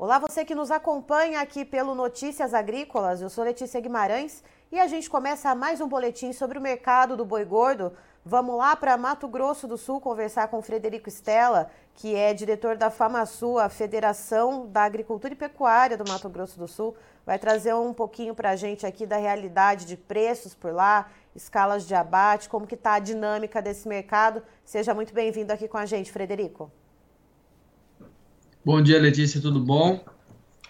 Olá, você que nos acompanha aqui pelo Notícias Agrícolas. Eu sou Letícia Guimarães e a gente começa mais um boletim sobre o mercado do boi gordo. Vamos lá para Mato Grosso do Sul conversar com Frederico Stella, que é diretor da FamaSul, a Federação da Agricultura e Pecuária do Mato Grosso do Sul. Vai trazer um pouquinho para a gente aqui da realidade de preços por lá, escalas de abate, como que está a dinâmica desse mercado. Seja muito bem-vindo aqui com a gente, Frederico. Bom dia, Letícia, tudo bom?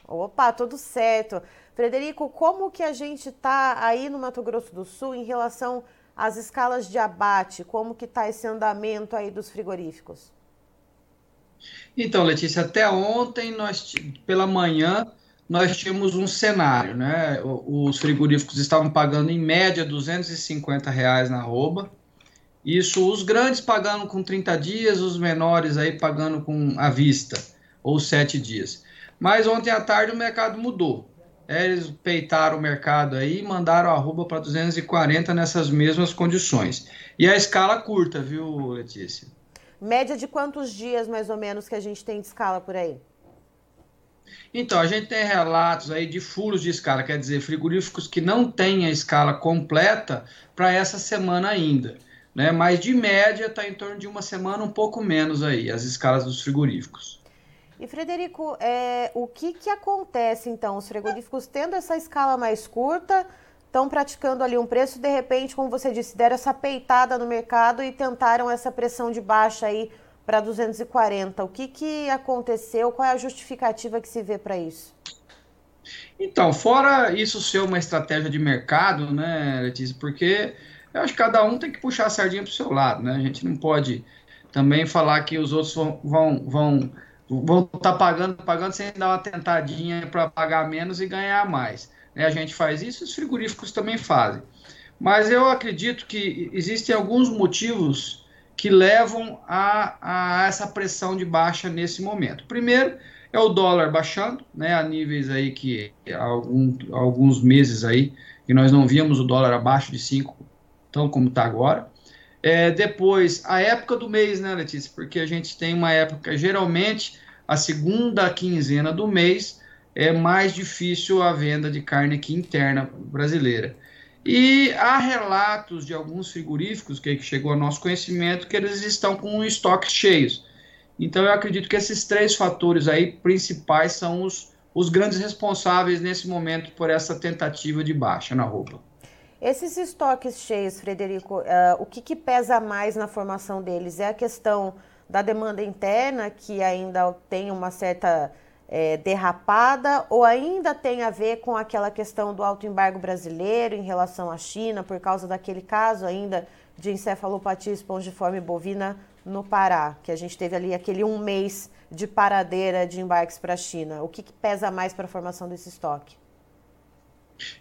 Opa, tudo certo. Frederico, como que a gente está aí no Mato Grosso do Sul em relação às escalas de abate? Como que está esse andamento aí dos frigoríficos? Então, Letícia, até ontem, nós, pela manhã, nós tínhamos um cenário, né? Os frigoríficos estavam pagando em média 250 reais na arroba. Isso, os grandes pagando com 30 dias, os menores aí pagando com à vista ou sete dias. Mas ontem à tarde o mercado mudou. Eles peitaram o mercado aí e mandaram a arroba para 240 nessas mesmas condições. E a escala curta, viu, Letícia? Média de quantos dias, mais ou menos, que a gente tem de escala por aí? Então, a gente tem relatos aí de furos de escala, quer dizer, frigoríficos que não têm a escala completa para essa semana ainda. Né? Mas de média está em torno de uma semana, um pouco menos aí, as escalas dos frigoríficos. E Frederico, é, o que, que acontece então? Os frigoríficos tendo essa escala mais curta, estão praticando ali um preço, de repente, como você disse, deram essa peitada no mercado e tentaram essa pressão de baixa aí para 240. O que, que aconteceu? Qual é a justificativa que se vê para isso? Então, fora isso ser uma estratégia de mercado, né, Letícia? Porque eu acho que cada um tem que puxar a sardinha para o seu lado, né? A gente não pode também falar que os outros vão, vão, vão vão estar tá pagando, pagando sem dar uma tentadinha para pagar menos e ganhar mais. Né? A gente faz isso, os frigoríficos também fazem. Mas eu acredito que existem alguns motivos que levam a, a essa pressão de baixa nesse momento. Primeiro é o dólar baixando, né, a níveis aí que algum, alguns meses aí que nós não víamos o dólar abaixo de 5, tão como está agora. É, depois, a época do mês, né, Letícia? Porque a gente tem uma época, geralmente, a segunda quinzena do mês é mais difícil a venda de carne aqui interna brasileira. E há relatos de alguns frigoríficos que chegou ao nosso conhecimento que eles estão com estoques cheios. Então eu acredito que esses três fatores aí principais são os, os grandes responsáveis nesse momento por essa tentativa de baixa na roupa. Esses estoques cheios, Frederico, uh, o que, que, pesa mais na formação deles? É a questão da demanda interna, que ainda tem uma certa é, derrapada, ou ainda tem a ver com aquela questão do alto embargo brasileiro em relação à China, por causa daquele caso ainda de encefalopatia espongiforme bovina no Pará, que a gente teve ali aquele um mês de paradeira de embarques para a China. O que, que pesa mais para a formação desse estoque?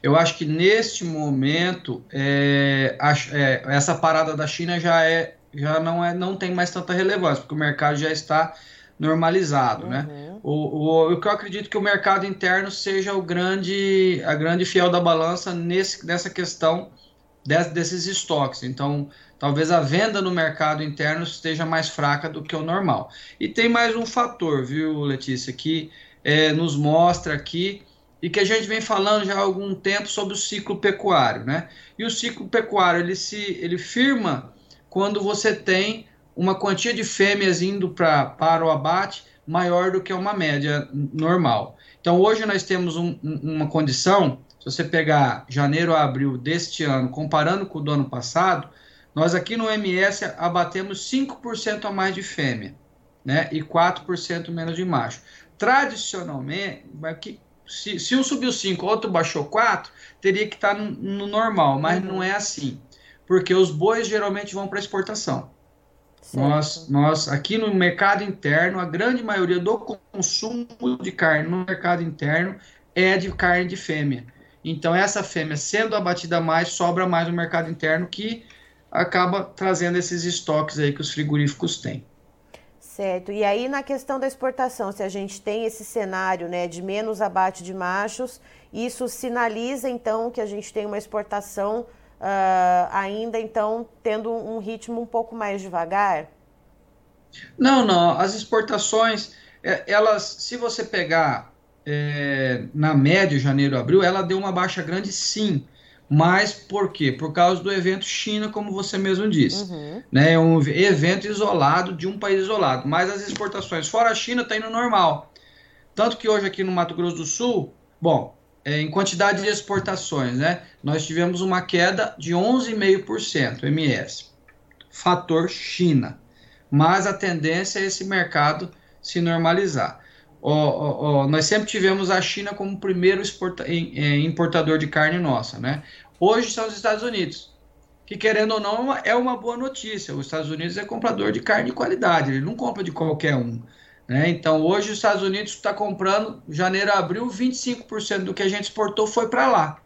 Eu acho que neste momento é, a, é, essa parada da China já é já não é não tem mais tanta relevância porque o mercado já está normalizado, né? uhum. né? O, o, o que eu acredito que o mercado interno seja o grande a grande fiel da balança nesse, nessa questão des, desses estoques. Então, talvez a venda no mercado interno esteja mais fraca do que o normal. E tem mais um fator, viu, Letícia, que é, nos mostra aqui e que a gente vem falando já há algum tempo sobre o ciclo pecuário, né? E o ciclo pecuário ele se ele firma quando você tem uma quantia de fêmeas indo pra, para o abate maior do que uma média normal. Então hoje nós temos um, uma condição, se você pegar janeiro a abril deste ano, comparando com o do ano passado, nós aqui no MS abatemos 5% a mais de fêmea, né? E 4% menos de macho. Tradicionalmente, se, se um subiu 5, outro baixou 4, teria que estar tá no, no, normal, mas uhum. não é assim. Porque os bois geralmente vão para exportação. Nós, nós, aqui no mercado interno, a grande maioria do consumo de carne no mercado interno é de carne de fêmea. Então, essa fêmea sendo abatida mais, sobra mais no mercado interno, que acaba trazendo esses estoques aí que os frigoríficos têm. Certo. E aí na questão da exportação, se a gente tem esse cenário né, de menos abate de machos, isso sinaliza então que a gente tem uma exportação uh, ainda então tendo um ritmo um pouco mais devagar? Não, não. As exportações, é, elas, se você pegar é, na média, janeiro, abril, ela deu uma baixa grande sim. Mas por quê? Por causa do evento China, como você mesmo disse. Uhum. Né? É um evento isolado de um país isolado. Mas as exportações fora a China está indo normal. Tanto que hoje aqui no Mato Grosso do Sul, bom, é, em quantidade de exportações, né? Nós tivemos uma queda de 11,5% MS. Fator China. Mas a tendência é esse mercado se normalizar. Nós sempre tivemos a China como primeiro é, importador de carne nossa, né? Hoje são os Estados Unidos, que querendo ou não é uma boa notícia. Os Estados Unidos é comprador de carne de qualidade, ele não compra de qualquer um. Né? Então hoje os Estados Unidos está comprando, janeiro a abril, 25% do que a gente exportou foi para lá.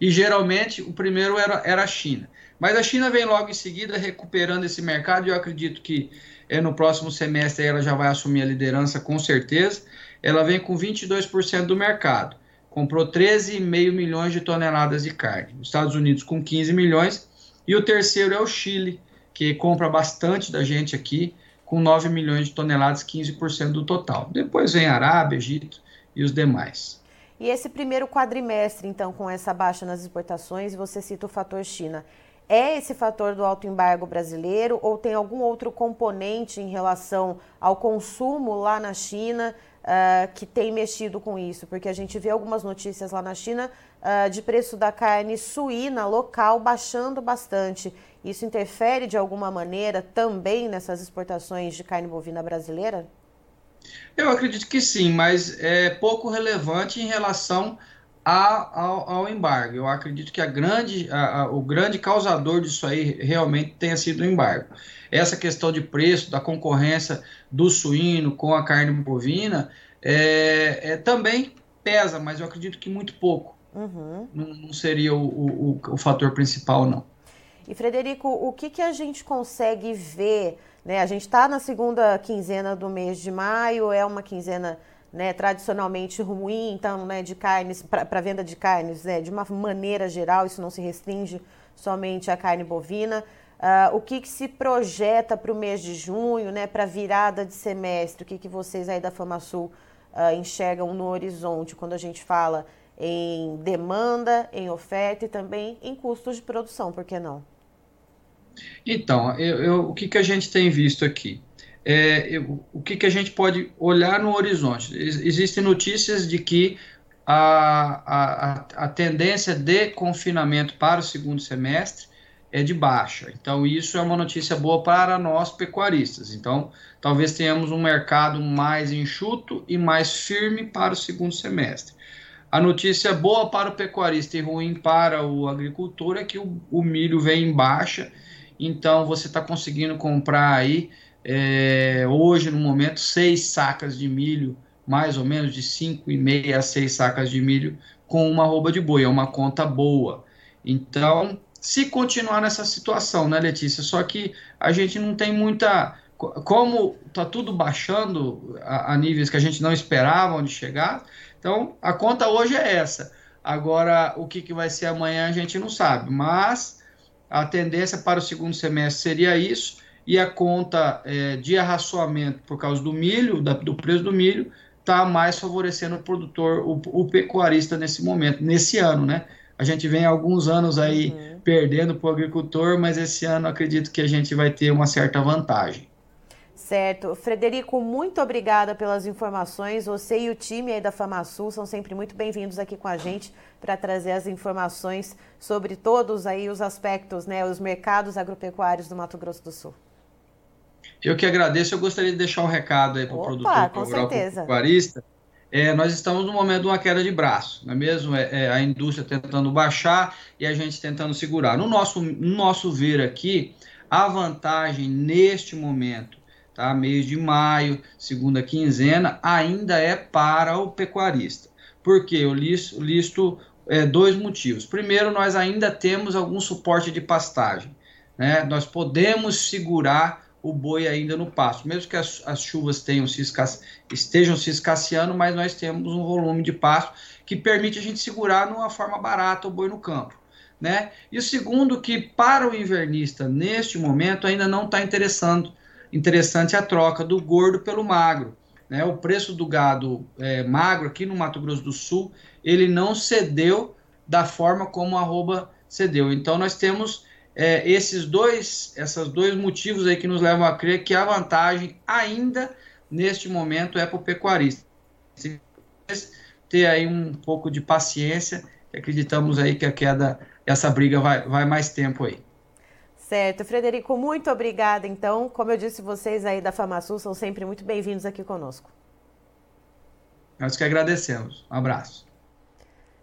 E geralmente o primeiro era, era a China. Mas a China vem logo em seguida recuperando esse mercado e eu acredito que é, no próximo semestre ela já vai assumir a liderança com certeza. Ela vem com 22% do mercado. Comprou 13,5 milhões de toneladas de carne. Os Estados Unidos com 15 milhões. E o terceiro é o Chile, que compra bastante da gente aqui, com 9 milhões de toneladas, 15% do total. Depois vem Arábia, Egito e os demais. E esse primeiro quadrimestre, então, com essa baixa nas exportações, você cita o fator China. É esse fator do alto embargo brasileiro ou tem algum outro componente em relação ao consumo lá na China uh, que tem mexido com isso? Porque a gente vê algumas notícias lá na China uh, de preço da carne suína local baixando bastante. Isso interfere de alguma maneira também nessas exportações de carne bovina brasileira? Eu acredito que sim, mas é pouco relevante em relação ao, ao, embargo. Eu acredito que a grande, a, a, o grande causador disso aí realmente tenha sido o embargo. Essa questão de preço, da concorrência do suíno com a carne bovina, é, é também pesa, mas eu acredito que muito pouco. Uhum. Não, não, seria o, o, o, fator principal, não. E, Frederico, o que, que a gente consegue ver? Né? A gente está na segunda quinzena do mês de maio, é uma quinzena né, tradicionalmente ruim, então, né, de carnes, para venda de carnes, né, de uma maneira geral, isso não se restringe somente à carne bovina. Uh, o que, que, se projeta para o mês de junho, né, para a virada de semestre? O que, que vocês aí da FamaSul uh, enxergam no horizonte quando a gente fala em demanda, em oferta e também em custos de produção, por que não? Então, eu, eu, o que, que a gente tem visto aqui? É, o que, que a gente pode olhar no horizonte? Existem notícias de que a, a, a tendência de confinamento para o segundo semestre é de baixa. Então, isso é uma notícia boa para nós pecuaristas. Então, talvez tenhamos um mercado mais enxuto e mais firme para o segundo semestre. A notícia boa para o pecuarista e ruim para o agricultor é que o, o milho vem em baixa, então você está conseguindo comprar aí é, hoje, no momento, seis sacas de milho, mais ou menos de 5,5 a 6 sacas de milho com uma rouba de boi, é uma conta boa. Então, se continuar nessa situação, né, Letícia? Só que a gente não tem muita. Como está tudo baixando a, a, níveis que a gente não esperava onde chegar, então a conta hoje é essa. Agora, o que, que vai ser amanhã a gente não sabe, mas a tendência para o segundo semestre seria isso e a conta é, de arraçoamento por causa do milho, da, do preço do milho, está mais favorecendo o produtor, o, o, pecuarista nesse momento, nesse ano, né? A gente vem alguns anos aí uhum. perdendo para o agricultor, mas esse ano acredito que a gente vai ter uma certa vantagem. Certo. Frederico, muito obrigada pelas informações. Você e o time aí da FamaSul são sempre muito bem-vindos aqui com a gente para trazer as informações sobre todos aí os aspectos, né, os mercados agropecuários do Mato Grosso do Sul. Eu que agradeço, eu gostaria de deixar um recado aí para o produtor rural pecuarista. É, nós estamos no momento de uma queda de braço, não é mesmo? É, é, a indústria tentando baixar e a gente tentando segurar. No nosso, no nosso ver aqui, a vantagem neste momento, tá? mês de maio, segunda quinzena, ainda é para o pecuarista. Por quê? Eu listo, listo é, dois motivos. Primeiro, nós ainda temos algum suporte de pastagem. Né? Nós podemos segurar o boi ainda no pasto. Mesmo que as, as chuvas tenham se estejam se escasseando, mas nós temos um volume de pasto que permite a gente segurar de uma forma barata o boi no campo. Né? E o segundo, que para o invernista, neste momento, ainda não está interessando interessante a troca do gordo pelo magro. né, o preço do gado é, magro aqui no Mato Grosso do Sul, ele não cedeu da forma como a arroba cedeu. Então nós temos é, esses dois, esses dois motivos aí que nos levam a crer que a vantagem ainda neste momento é para o pecuarista. Ter aí um pouco de paciência, acreditamos aí que a queda, essa briga vai, vai mais tempo aí. Certo. Frederico, muito obrigada. Então, como eu disse, vocês aí da FamaSul são sempre muito bem-vindos aqui conosco. Nós que agradecemos. Um abraço.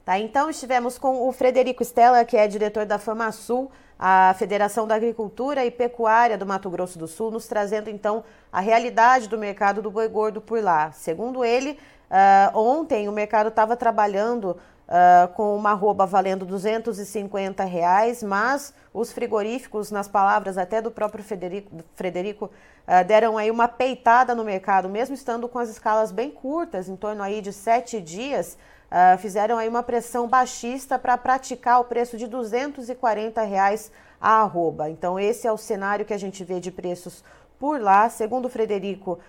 Tá, então estivemos com o Frederico Stella, que é diretor da FamaSul, a Federação da Agricultura e Pecuária do Mato Grosso do Sul, nos trazendo então a realidade do mercado do boi gordo por lá. Segundo ele, uh, ontem o mercado estava trabalhando uh, com uma arroba valendo 250 reais, mas os frigoríficos, nas palavras até do próprio Frederico, Frederico uh, deram aí uma peitada no mercado, mesmo estando com as escalas bem curtas, em torno aí de sete dias, uh, fizeram aí uma pressão baixista para praticar o preço de 240 reais a arroba. Então esse é o cenário que a gente vê de preços por lá. Segundo o Frederico,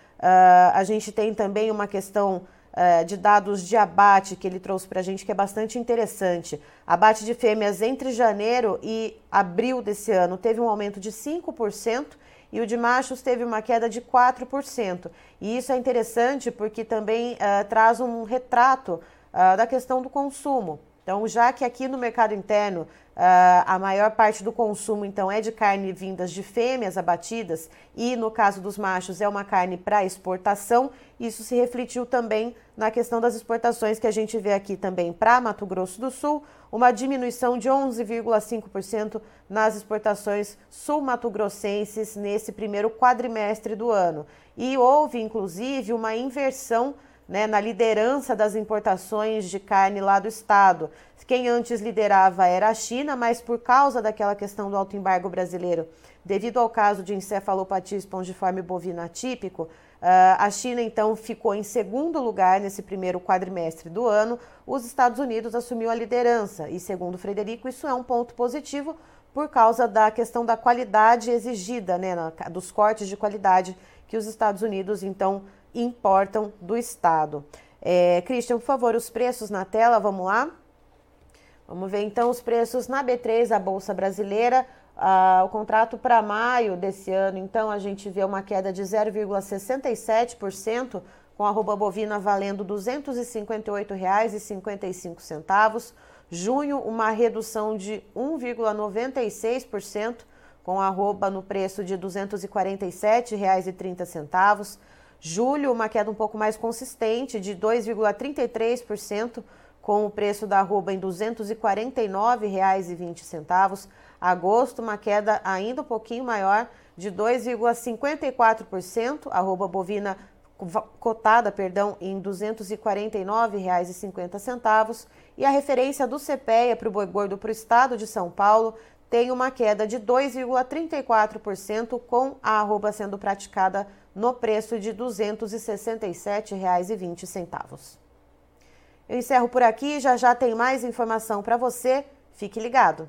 a gente tem também uma questão uh, de dados de abate que ele trouxe para a gente, que é bastante interessante. Abate de fêmeas entre janeiro e abril desse ano teve um aumento de 5% e o de machos teve uma queda de 4%. E isso é interessante porque também uh, traz um retrato uh, da questão do consumo. Então, já que aqui no mercado interno Uh, a maior parte do consumo, então, é de carne vindas de fêmeas abatidas e, no caso dos machos, é uma carne para exportação. Isso se refletiu também na questão das exportações que a gente vê aqui também para Mato Grosso do Sul, uma diminuição de 11,5% nas exportações sul-mato-grossenses nesse primeiro quadrimestre do ano. E houve, inclusive, uma inversão né, na liderança das importações de carne lá do estado. Quem antes liderava era a China, mas por causa daquela questão do alto embargo brasileiro, devido ao caso de encefalopatia espongiforme bovina atípico, ah, a China então ficou em segundo lugar nesse primeiro quadrimestre do ano. Os Estados Unidos assumiu a liderança e, segundo Frederico, isso é um ponto positivo por causa da questão da qualidade exigida, né, dos cortes de qualidade que os Estados Unidos então importam do Estado. É, Christian, por favor, os preços na tela, vamos lá? Vamos ver então os preços na B3, a Bolsa Brasileira. Ah, o contrato para maio desse ano, então, a gente vê uma queda de 0,67%, com a arroba bovina valendo R$ 258,55. Junho, uma redução de 1,96%, com a arroba no preço de R$ 247,30. Julho, uma queda um pouco mais consistente, de 2,33%, com o preço da arroba em R$ 249,20. Agosto, uma queda ainda um pouquinho maior, de 2,54%, arroba bovina cotada, perdão, em R$ 249,50. E a referência do CPEA para o boi gordo para o estado de São Paulo tem uma queda de 2,34%, com a arroba sendo praticada no preço de R$ 267,20. Eu encerro por aqui, já já tem mais informação para você. Fique ligado.